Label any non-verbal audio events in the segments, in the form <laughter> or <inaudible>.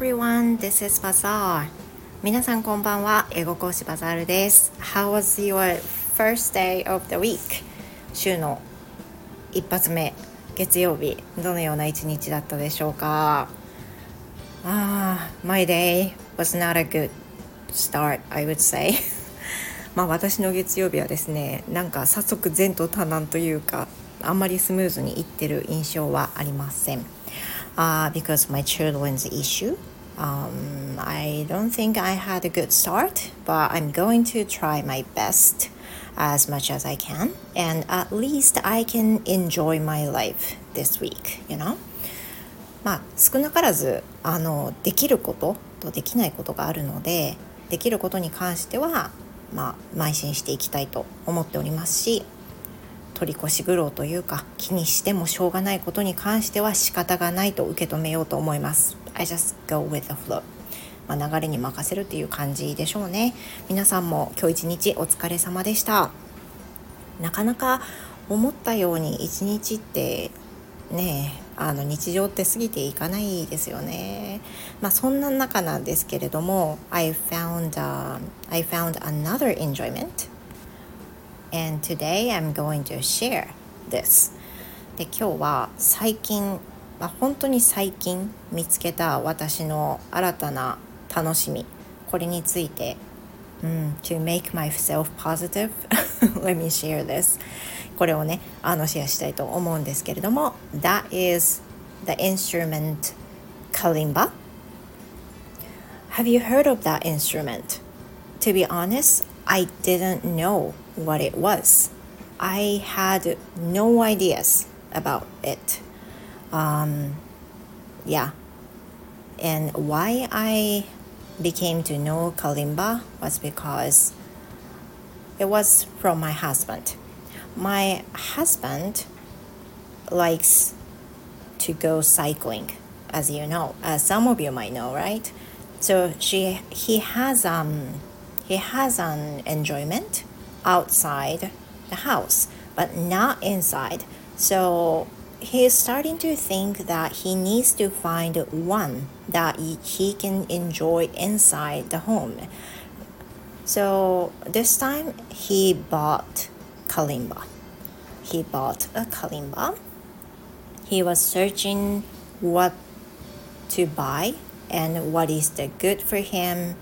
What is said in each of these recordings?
everyone, this is Bazaar. 皆さんこんばんは、英語講師バザールです。How was your first day of the week? 週の一発目、月曜日、どのような一日だったでしょうか？ああ、my day was not a good start, I would say. <laughs> まあ私の月曜日はですね、なんか早速前途多難というか、あんまりスムーズにいってる印象はありません。Uh, because my children's issue. Um, I don't think I had a good start, but I'm going to try my best as much as I can, and at least I can enjoy my life this week, you know? まあ少なからずあのできることとできないことがあるのでできることに関してはまあ邁進していきたいと思っておりますし取り越し苦労というか気にしてもしょうがないことに関しては仕方がないと受け止めようと思います。I just go with the flow まあ、流れに任せるっていう感じでしょうね。皆さんも今日一日お疲れ様でした。なかなか思ったように一日ってねあの日常って過ぎていかないですよね。まあそんな中なんですけれども I found,、uh, I found another enjoyment and today I'm going to share this で今日は最近、まあ、本当に最近見つけた私の新たな楽しみこれについて、うん、to make myself positive let me share this これをねあのシェアしたいと思うんですけれども That is the instrument kalimba Have you heard of that instrument? To be honest, I didn't know what it was. I had no ideas about it. Um, yeah. And why I became to know kalimba was because it was from my husband. My husband likes to go cycling, as you know. As some of you might know, right? So she he has um he has an enjoyment outside the house, but not inside. So he's starting to think that he needs to find one that he can enjoy inside the home. So this time he bought kalimba. He bought a kalimba. He was searching what to buy and what is the good for him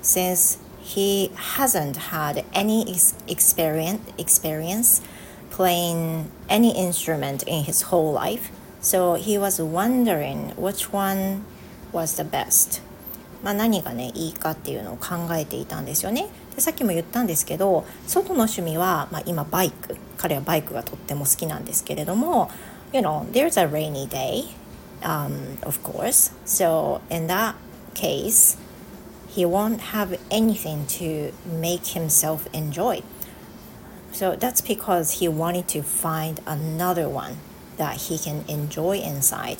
since he hasn't had any experience experience playing any instrument in his whole life so he was wondering which one was the best まあ何がねいいかっていうのを考えていたんですよねでさっきも言ったんですけど外の趣味は、まあ、今バイク彼はバイクがとっても好きなんですけれども You know there's a rainy day um, of course so in that case he won't have anything to make himself enjoy. So that's because he wanted to find another one that he can enjoy inside.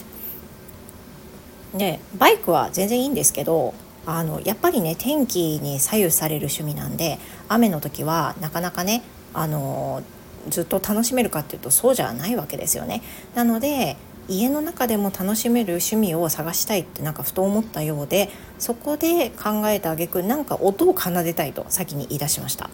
で、バイクは全然いいんですけど、あのやっぱりね天気に左右される趣味なんで雨の時はなかなかねあのずっと楽しめるかっていうとそうじゃないわけですよね。なので家の中でも楽しめる趣味を探したいってなんかふと思ったようでそこで考えた挙句なんか音を奏でたいと先に言い出しました。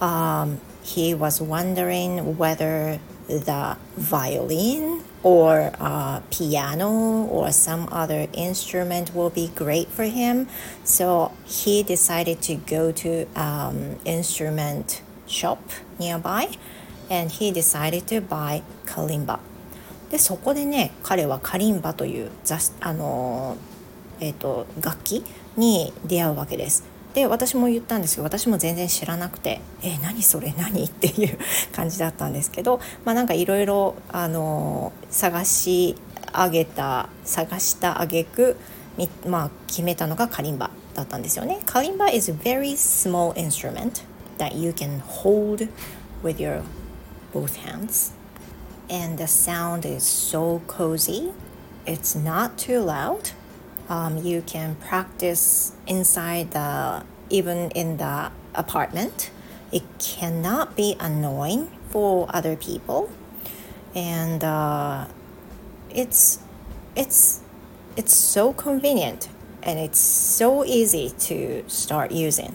Um, he was wondering whether the violin or uh, piano or some other instrument will be great for him. So he decided to go to um, instrument shop nearby and he decided to buy kalimba. でそこでね彼はカリンバという雑あの、えーと、楽器に出会うわけです。で私も言ったんですけど私も全然知らなくて「え何それ？<laughs> 何?」っていう <laughs> 感じだったんですけどまあなんかいろいろ探し上げた探した挙句まあ決めたのがカリンバだったんですよね。カリンバ is a very small instrument that you can hold with your both hands. and the sound is so cozy. It's not too loud. Um, you can practice inside the even in the apartment. It cannot be annoying for other people, and uh, it's it's it's so convenient and it's so easy to start using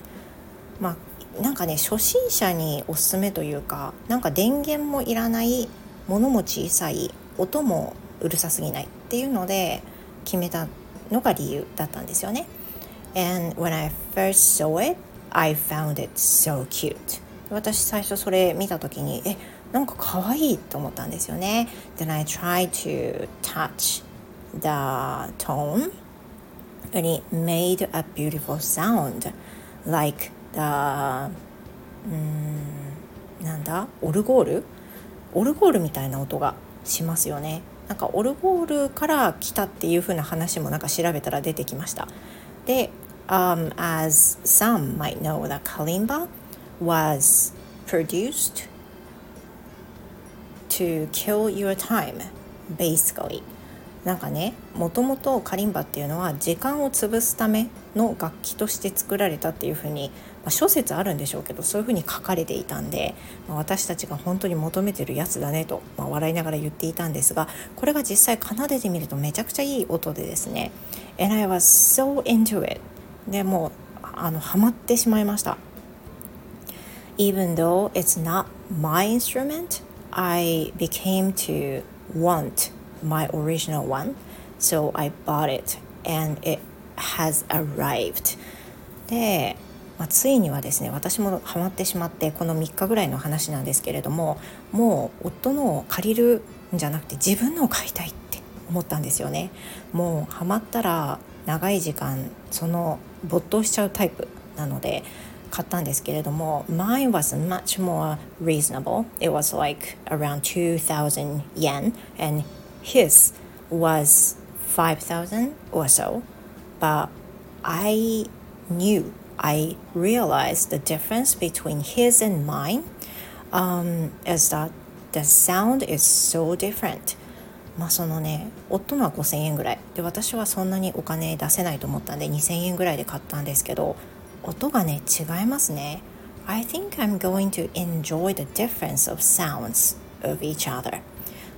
まあなんかね初心者におすすめというかなんか電源もいらない 物も小さい音もうるさすぎないっていうので決めたのが理由だったんですよね And when I first saw it I found it so cute 私最初それ見た時にえなんか可愛いと思ったんですよね Then I tried to touch the tone and it made a beautiful sound like the うんなんだオルゴールオルゴールみたいな音がしますよねなんかオルゴールから来たっていう風な話もなんか調べたら出てきましたで、um, as some might know that kalimba was produced to kill your time basically なんかねもともとカリンバっていうのは時間を潰すための楽器として作られたっていうふうに、まあ、諸説あるんでしょうけどそういうふうに書かれていたんで、まあ、私たちが本当に求めてるやつだねと、まあ、笑いながら言っていたんですがこれが実際奏でてみるとめちゃくちゃいい音でですね And I was so into it. でもうあのハマってしまいました。Even though it's not my instrument I became to want my original one so I bought it and it has arrived. で、まあ、ついにはですね私もハマってしまってこの3日ぐらいの話なんですけれどももう夫のを借りるんじゃなくて自分のを買いたいって思ったんですよね。もうハマったら長い時間その没頭しちゃうタイプなので買ったんですけれども mine was much more reasonable. It was like around 2000 yen and his was 5000 or so but I knew I realized the difference between his and mine um, is that the sound is so different まあそのね夫のは5000円ぐらいで私はそんなにお金出せないと思ったんで2000円ぐらいで買ったんですけど音がね違いますね I think I'm going to enjoy the difference of sounds of each other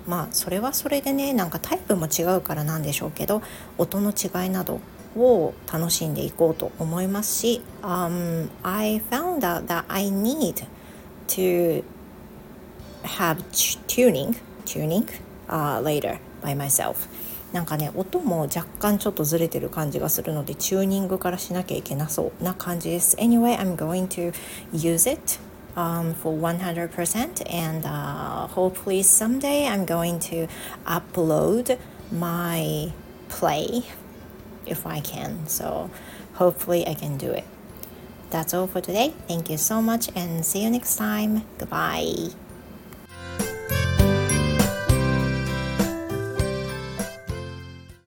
まあそれはそれでねなんかタイプも違うからなんでしょうけど音の違いなどを楽しんでいこうと思いますし、um, I found out that I need to have tuning tuning、uh, later by myself. なんかね音も若干ちょっとずれてる感じがするのでチューニングからしなきゃいけなそうな感じです。Anyway I'm going to use it um, for 100% and uh, hopefully someday I'm going to upload my play if I can. So hopefully I can do it. That's all for today. Thank you so much and see you next time. Goodbye